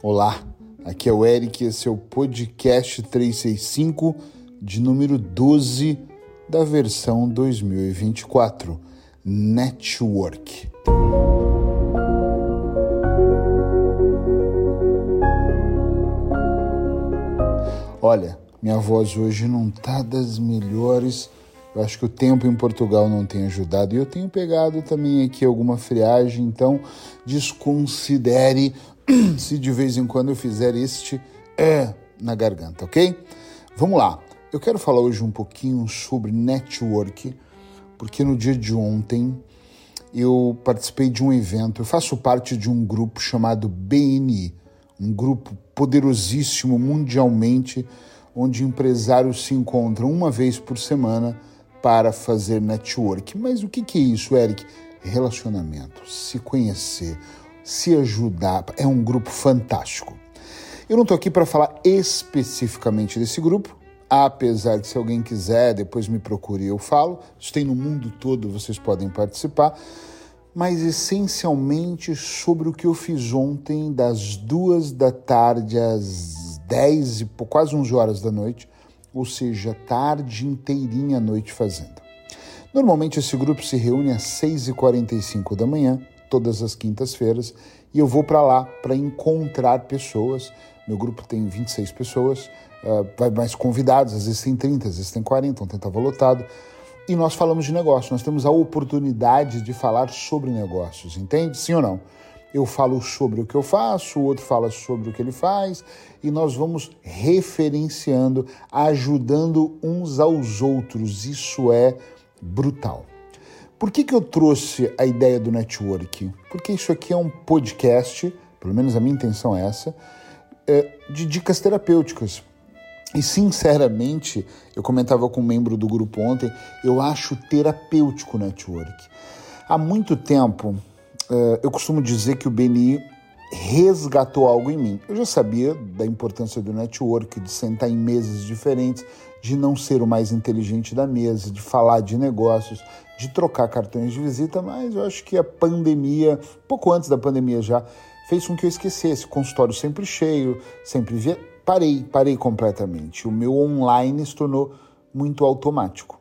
Olá, aqui é o Eric, esse é o podcast 365 de número 12 da versão 2024, Network. Olha, minha voz hoje não tá das melhores. Eu acho que o tempo em Portugal não tem ajudado e eu tenho pegado também aqui alguma friagem, então desconsidere se de vez em quando eu fizer este é na garganta, ok? Vamos lá. Eu quero falar hoje um pouquinho sobre network, porque no dia de ontem eu participei de um evento, eu faço parte de um grupo chamado BNI, um grupo poderosíssimo mundialmente, onde empresários se encontram uma vez por semana para fazer network. Mas o que, é isso, Eric? Relacionamento, se conhecer, se ajudar. É um grupo fantástico. Eu não estou aqui para falar especificamente desse grupo, apesar de se alguém quiser, depois me procure e eu falo. Isso tem no mundo todo, vocês podem participar. Mas essencialmente sobre o que eu fiz ontem, das duas da tarde às dez e quase 11 horas da noite, ou seja, tarde inteirinha à noite fazendo. Normalmente esse grupo se reúne às 6h45 da manhã todas as quintas-feiras e eu vou para lá para encontrar pessoas. Meu grupo tem 26 pessoas, uh, vai mais convidados, às vezes tem 30, às vezes tem 40, ontem estava lotado. E nós falamos de negócio, nós temos a oportunidade de falar sobre negócios, entende? Sim ou não? Eu falo sobre o que eu faço, o outro fala sobre o que ele faz, e nós vamos referenciando, ajudando uns aos outros. Isso é brutal. Por que, que eu trouxe a ideia do network? Porque isso aqui é um podcast, pelo menos a minha intenção é essa, é, de dicas terapêuticas. E sinceramente, eu comentava com um membro do grupo ontem, eu acho terapêutico o network. Há muito tempo, é, eu costumo dizer que o BNI resgatou algo em mim. Eu já sabia da importância do network, de sentar em mesas diferentes, de não ser o mais inteligente da mesa, de falar de negócios, de trocar cartões de visita, mas eu acho que a pandemia, pouco antes da pandemia já, fez com que eu esquecesse. Consultório sempre cheio, sempre via. Parei, parei completamente. O meu online se tornou muito automático.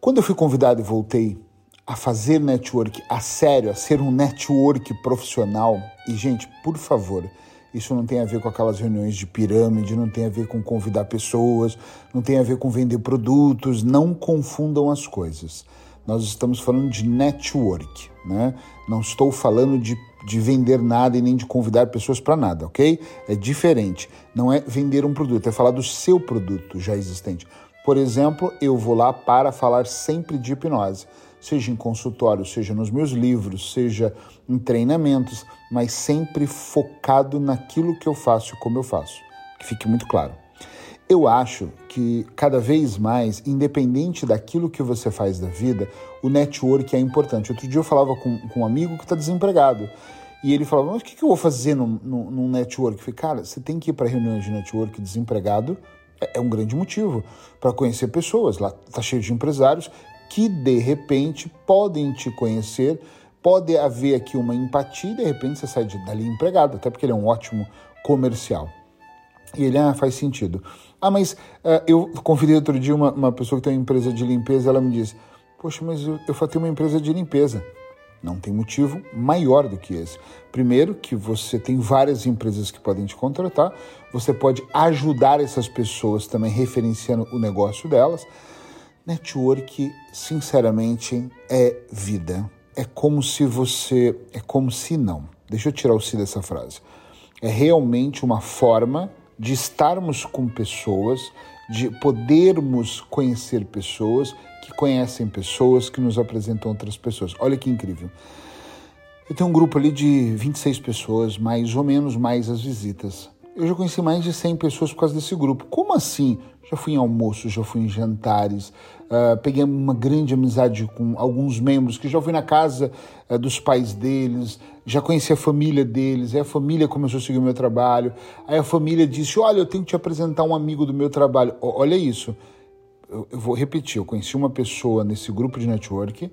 Quando eu fui convidado e voltei a fazer network a sério, a ser um network profissional, e gente, por favor, isso não tem a ver com aquelas reuniões de pirâmide, não tem a ver com convidar pessoas, não tem a ver com vender produtos. Não confundam as coisas. Nós estamos falando de network, né? Não estou falando de, de vender nada e nem de convidar pessoas para nada, ok? É diferente. Não é vender um produto, é falar do seu produto já existente. Por exemplo, eu vou lá para falar sempre de hipnose seja em consultório, seja nos meus livros, seja em treinamentos, mas sempre focado naquilo que eu faço e como eu faço. Que fique muito claro. Eu acho que cada vez mais, independente daquilo que você faz da vida, o network é importante. Outro dia eu falava com, com um amigo que está desempregado. E ele falava, mas o que, que eu vou fazer num, num, num network? Eu falei, cara, você tem que ir para reuniões de network desempregado, é, é um grande motivo para conhecer pessoas. Lá está cheio de empresários que de repente podem te conhecer, pode haver aqui uma empatia e de repente você sai dali empregado, até porque ele é um ótimo comercial. E ele, ah, faz sentido. Ah, mas uh, eu convidei outro dia uma, uma pessoa que tem uma empresa de limpeza, ela me disse, poxa, mas eu, eu tenho uma empresa de limpeza. Não tem motivo maior do que esse. Primeiro, que você tem várias empresas que podem te contratar, você pode ajudar essas pessoas também referenciando o negócio delas. Network, sinceramente, é vida. É como se você. É como se não. Deixa eu tirar o si dessa frase. É realmente uma forma de estarmos com pessoas, de podermos conhecer pessoas que conhecem pessoas, que nos apresentam outras pessoas. Olha que incrível. Eu tenho um grupo ali de 26 pessoas, mais ou menos, mais as visitas. Eu já conheci mais de 100 pessoas por causa desse grupo. Como assim? Já fui em almoços, já fui em jantares, uh, peguei uma grande amizade com alguns membros que já fui na casa uh, dos pais deles, já conheci a família deles, aí a família começou a seguir o meu trabalho, aí a família disse, olha, eu tenho que te apresentar um amigo do meu trabalho. O, olha isso, eu, eu, vou repetir, eu conheci uma pessoa nesse grupo de network,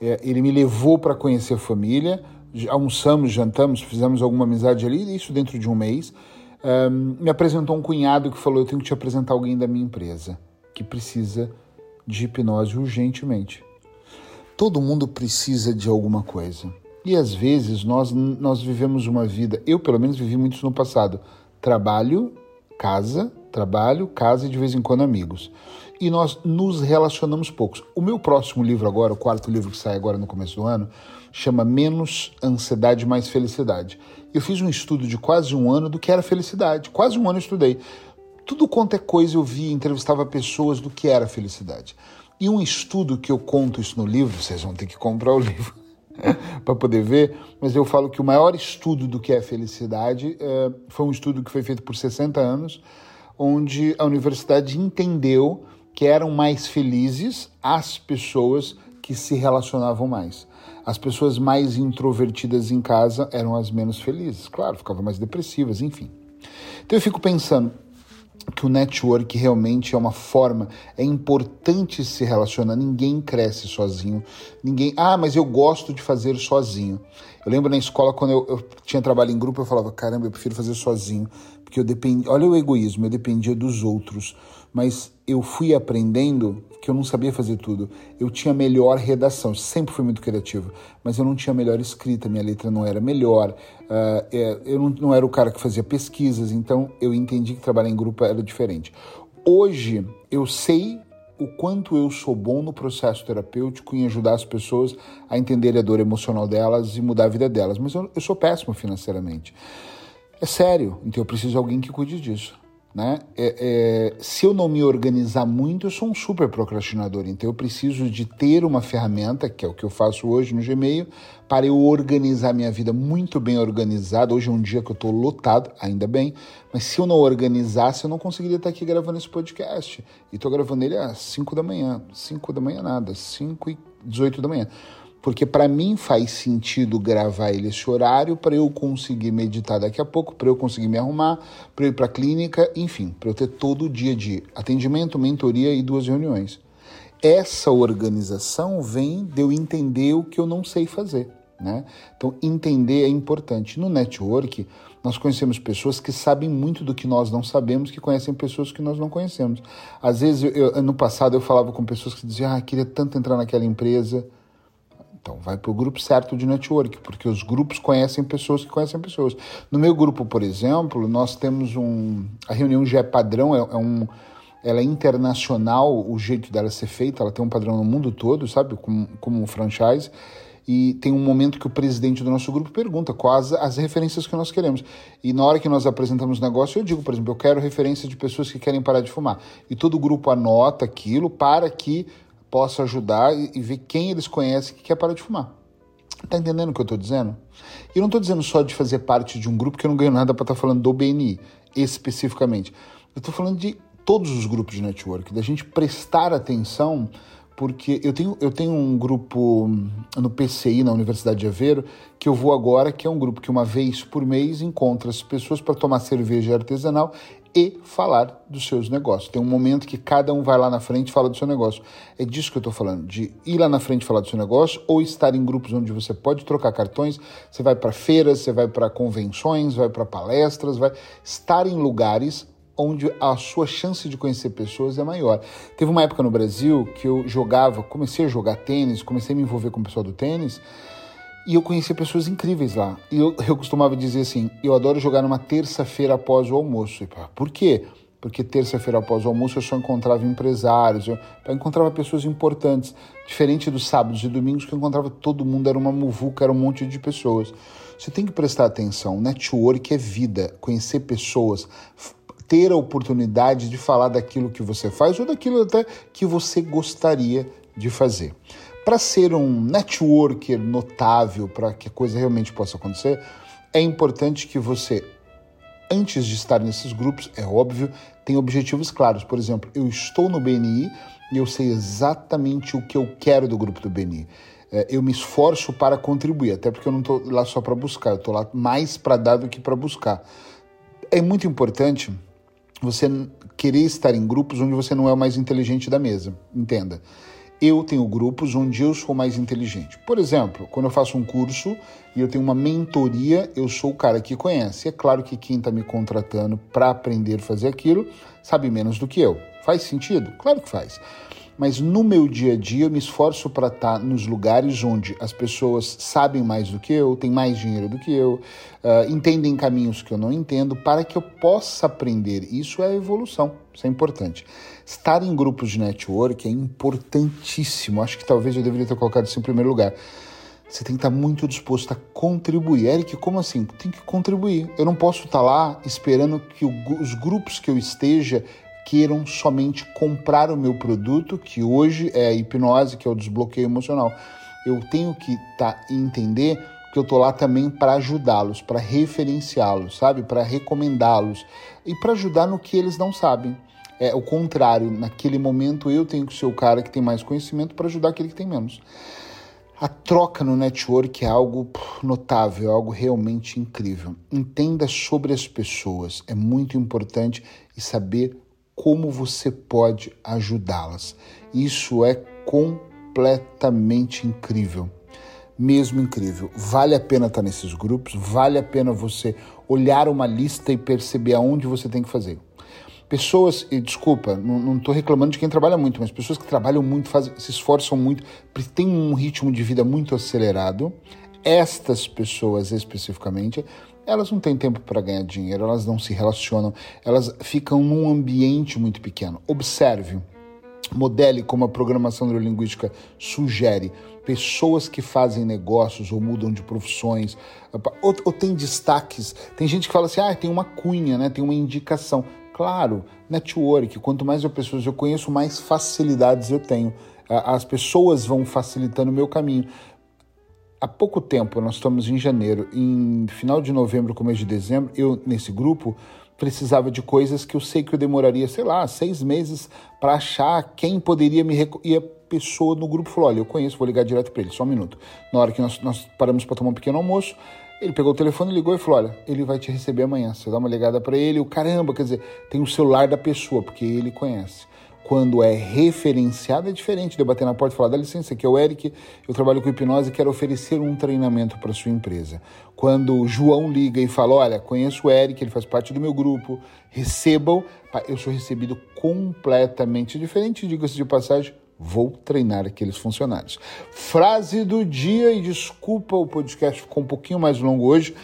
é, ele me levou para conhecer a família, almoçamos, jantamos, fizemos alguma amizade ali, isso dentro de um mês. Um, me apresentou um cunhado que falou: Eu tenho que te apresentar alguém da minha empresa que precisa de hipnose urgentemente. Todo mundo precisa de alguma coisa. E às vezes nós, nós vivemos uma vida, eu pelo menos vivi muito isso no passado: trabalho, casa, trabalho, casa e de vez em quando amigos. E nós nos relacionamos poucos. O meu próximo livro agora, o quarto livro que sai agora no começo do ano, chama Menos Ansiedade, Mais Felicidade. Eu fiz um estudo de quase um ano do que era felicidade. Quase um ano eu estudei. Tudo quanto é coisa eu vi, entrevistava pessoas do que era felicidade. E um estudo que eu conto isso no livro, vocês vão ter que comprar o livro para poder ver, mas eu falo que o maior estudo do que é felicidade é, foi um estudo que foi feito por 60 anos, onde a universidade entendeu que eram mais felizes as pessoas que se relacionavam mais. As pessoas mais introvertidas em casa eram as menos felizes, claro, ficavam mais depressivas, enfim. Então eu fico pensando que o network realmente é uma forma, é importante se relacionar, ninguém cresce sozinho, ninguém, ah, mas eu gosto de fazer sozinho. Eu lembro na escola quando eu, eu tinha trabalho em grupo, eu falava, caramba, eu prefiro fazer sozinho, porque eu dependia, olha o egoísmo, eu dependia dos outros, mas eu fui aprendendo que eu não sabia fazer tudo. Eu tinha melhor redação, sempre fui muito criativo, mas eu não tinha melhor escrita, minha letra não era melhor, uh, eu não, era o cara que fazia pesquisas, então eu entendi que trabalhar em grupo era diferente. Hoje eu sei o quanto eu sou bom no processo terapêutico em ajudar as pessoas a entender a dor emocional delas e mudar a vida delas, mas eu, eu sou péssimo financeiramente. É sério, então eu preciso de alguém que cuide disso. Né? É, é, se eu não me organizar muito, eu sou um super procrastinador. Então eu preciso de ter uma ferramenta, que é o que eu faço hoje no Gmail, para eu organizar minha vida muito bem organizada. Hoje é um dia que eu estou lotado, ainda bem, mas se eu não organizasse, eu não conseguiria estar aqui gravando esse podcast. E estou gravando ele às 5 da manhã. 5 da manhã nada, 5 e 18 da manhã porque para mim faz sentido gravar ele esse horário para eu conseguir meditar daqui a pouco, para eu conseguir me arrumar, para eu ir para a clínica, enfim, para eu ter todo o dia de atendimento, mentoria e duas reuniões. Essa organização vem de eu entender o que eu não sei fazer. Né? Então, entender é importante. No network, nós conhecemos pessoas que sabem muito do que nós não sabemos, que conhecem pessoas que nós não conhecemos. Às vezes, eu, no passado, eu falava com pessoas que diziam: Ah, queria tanto entrar naquela empresa então, vai para o grupo certo de network, porque os grupos conhecem pessoas que conhecem pessoas. No meu grupo, por exemplo, nós temos um. A reunião já é padrão, é, é um. Ela é internacional, o jeito dela ser feita, ela tem um padrão no mundo todo, sabe? Como, como um franchise. E tem um momento que o presidente do nosso grupo pergunta quais as referências que nós queremos. E na hora que nós apresentamos o negócio, eu digo, por exemplo, eu quero referência de pessoas que querem parar de fumar. E todo o grupo anota aquilo para que possa ajudar e, ver quem eles conhecem que quer parar de fumar. Tá entendendo o que eu tô dizendo? E eu não tô dizendo só de fazer parte de um grupo que eu não ganho nada para estar tá falando do BNI especificamente. Eu tô falando de todos os grupos de network, da gente prestar atenção, porque eu tenho, eu tenho um grupo no PCI, na Universidade de Aveiro, que eu vou agora, que é um grupo que uma vez por mês encontra as pessoas para tomar cerveja artesanal e falar dos seus negócios. Tem um momento que cada um vai lá na frente e fala do seu negócio. É disso que eu estou falando, de ir lá na frente falar do seu negócio ou estar em grupos onde você pode trocar cartões. Você vai para feiras, você vai para convenções, vai para palestras, vai estar em lugares onde a sua chance de conhecer pessoas é maior. Teve uma época no Brasil que eu jogava, comecei a jogar tênis, comecei a me envolver com o pessoal do tênis e eu conheci pessoas incríveis lá. E eu, eu costumava dizer assim: eu adoro jogar numa terça-feira após o almoço. E, por quê? Porque terça-feira após o almoço eu só encontrava empresários, eu, eu encontrava pessoas importantes. Diferente dos sábados e domingos que eu encontrava todo mundo, era uma muvuca, era um monte de pessoas. Você tem que prestar atenção. Network é vida, conhecer pessoas, ter a oportunidade de falar daquilo que você faz ou daquilo até que você gostaria de fazer. Para ser um networker notável, para que a coisa realmente possa acontecer, é importante que você, antes de estar nesses grupos, é óbvio, tenha objetivos claros. Por exemplo, eu estou no BNI e eu sei exatamente o que eu quero do grupo do BNI. É, eu me esforço para contribuir, até porque eu não estou lá só para buscar, eu estou lá mais para dar do que para buscar. É muito importante você querer estar em grupos onde você não é o mais inteligente da mesa, entenda eu tenho grupos onde eu sou mais inteligente. Por exemplo, quando eu faço um curso e eu tenho uma mentoria, eu sou o cara que conhece. É claro que quem está me contratando para aprender a fazer aquilo sabe menos do que eu. Faz sentido? Claro que faz mas no meu dia a dia eu me esforço para estar tá nos lugares onde as pessoas sabem mais do que eu, têm mais dinheiro do que eu, uh, entendem caminhos que eu não entendo, para que eu possa aprender. Isso é evolução, isso é importante. Estar em grupos de network é importantíssimo. Acho que talvez eu deveria ter colocado isso em primeiro lugar. Você tem que estar muito disposto a contribuir. Eric, como assim? Tem que contribuir. Eu não posso estar lá esperando que os grupos que eu esteja queiram somente comprar o meu produto, que hoje é a hipnose, que é o desbloqueio emocional. Eu tenho que tá, entender que eu tô lá também para ajudá-los, para referenciá-los, sabe? Para recomendá-los e para ajudar no que eles não sabem. É o contrário, naquele momento eu tenho que ser o cara que tem mais conhecimento para ajudar aquele que tem menos. A troca no network é algo notável, é algo realmente incrível. Entenda sobre as pessoas, é muito importante e saber como você pode ajudá-las. Isso é completamente incrível. Mesmo incrível. Vale a pena estar nesses grupos, vale a pena você olhar uma lista e perceber aonde você tem que fazer. Pessoas, e desculpa, não estou reclamando de quem trabalha muito, mas pessoas que trabalham muito, fazem, se esforçam muito, têm um ritmo de vida muito acelerado. Estas pessoas especificamente elas não têm tempo para ganhar dinheiro, elas não se relacionam, elas ficam num ambiente muito pequeno. Observe, modele como a programação neurolinguística sugere, pessoas que fazem negócios ou mudam de profissões, ou, ou tem destaques. Tem gente que fala assim, ah, tem uma cunha, né? tem uma indicação. Claro, network, quanto mais eu pessoas eu conheço, mais facilidades eu tenho. As pessoas vão facilitando o meu caminho há pouco tempo, nós estamos em janeiro, em final de novembro, começo de dezembro, eu, nesse grupo, precisava de coisas que eu sei que eu demoraria, sei lá, seis meses para achar quem poderia me. E a pessoa no grupo falou: Olha, eu conheço, vou ligar direto para ele, só um minuto. Na hora que nós, nós paramos para tomar um pequeno almoço, ele pegou o telefone, ligou e falou: Olha, ele vai te receber amanhã. Você dá uma ligada para ele, o caramba, quer dizer, tem o celular da pessoa, porque ele conhece quando é referenciado, é diferente de eu bater na porta e falar: dá licença, aqui é o Eric, eu trabalho com hipnose e quero oferecer um treinamento para sua empresa. Quando o João liga e fala: olha, conheço o Eric, ele faz parte do meu grupo, recebam, eu sou recebido completamente diferente, diga-se de passagem. Vou treinar aqueles funcionários. Frase do dia, e desculpa, o podcast ficou um pouquinho mais longo hoje.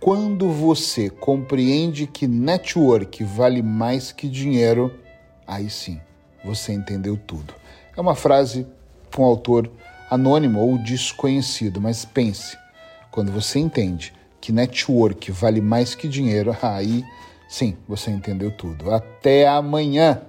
Quando você compreende que network vale mais que dinheiro, aí sim você entendeu tudo. É uma frase com um autor anônimo ou desconhecido, mas pense, quando você entende que network vale mais que dinheiro, aí sim você entendeu tudo. Até amanhã!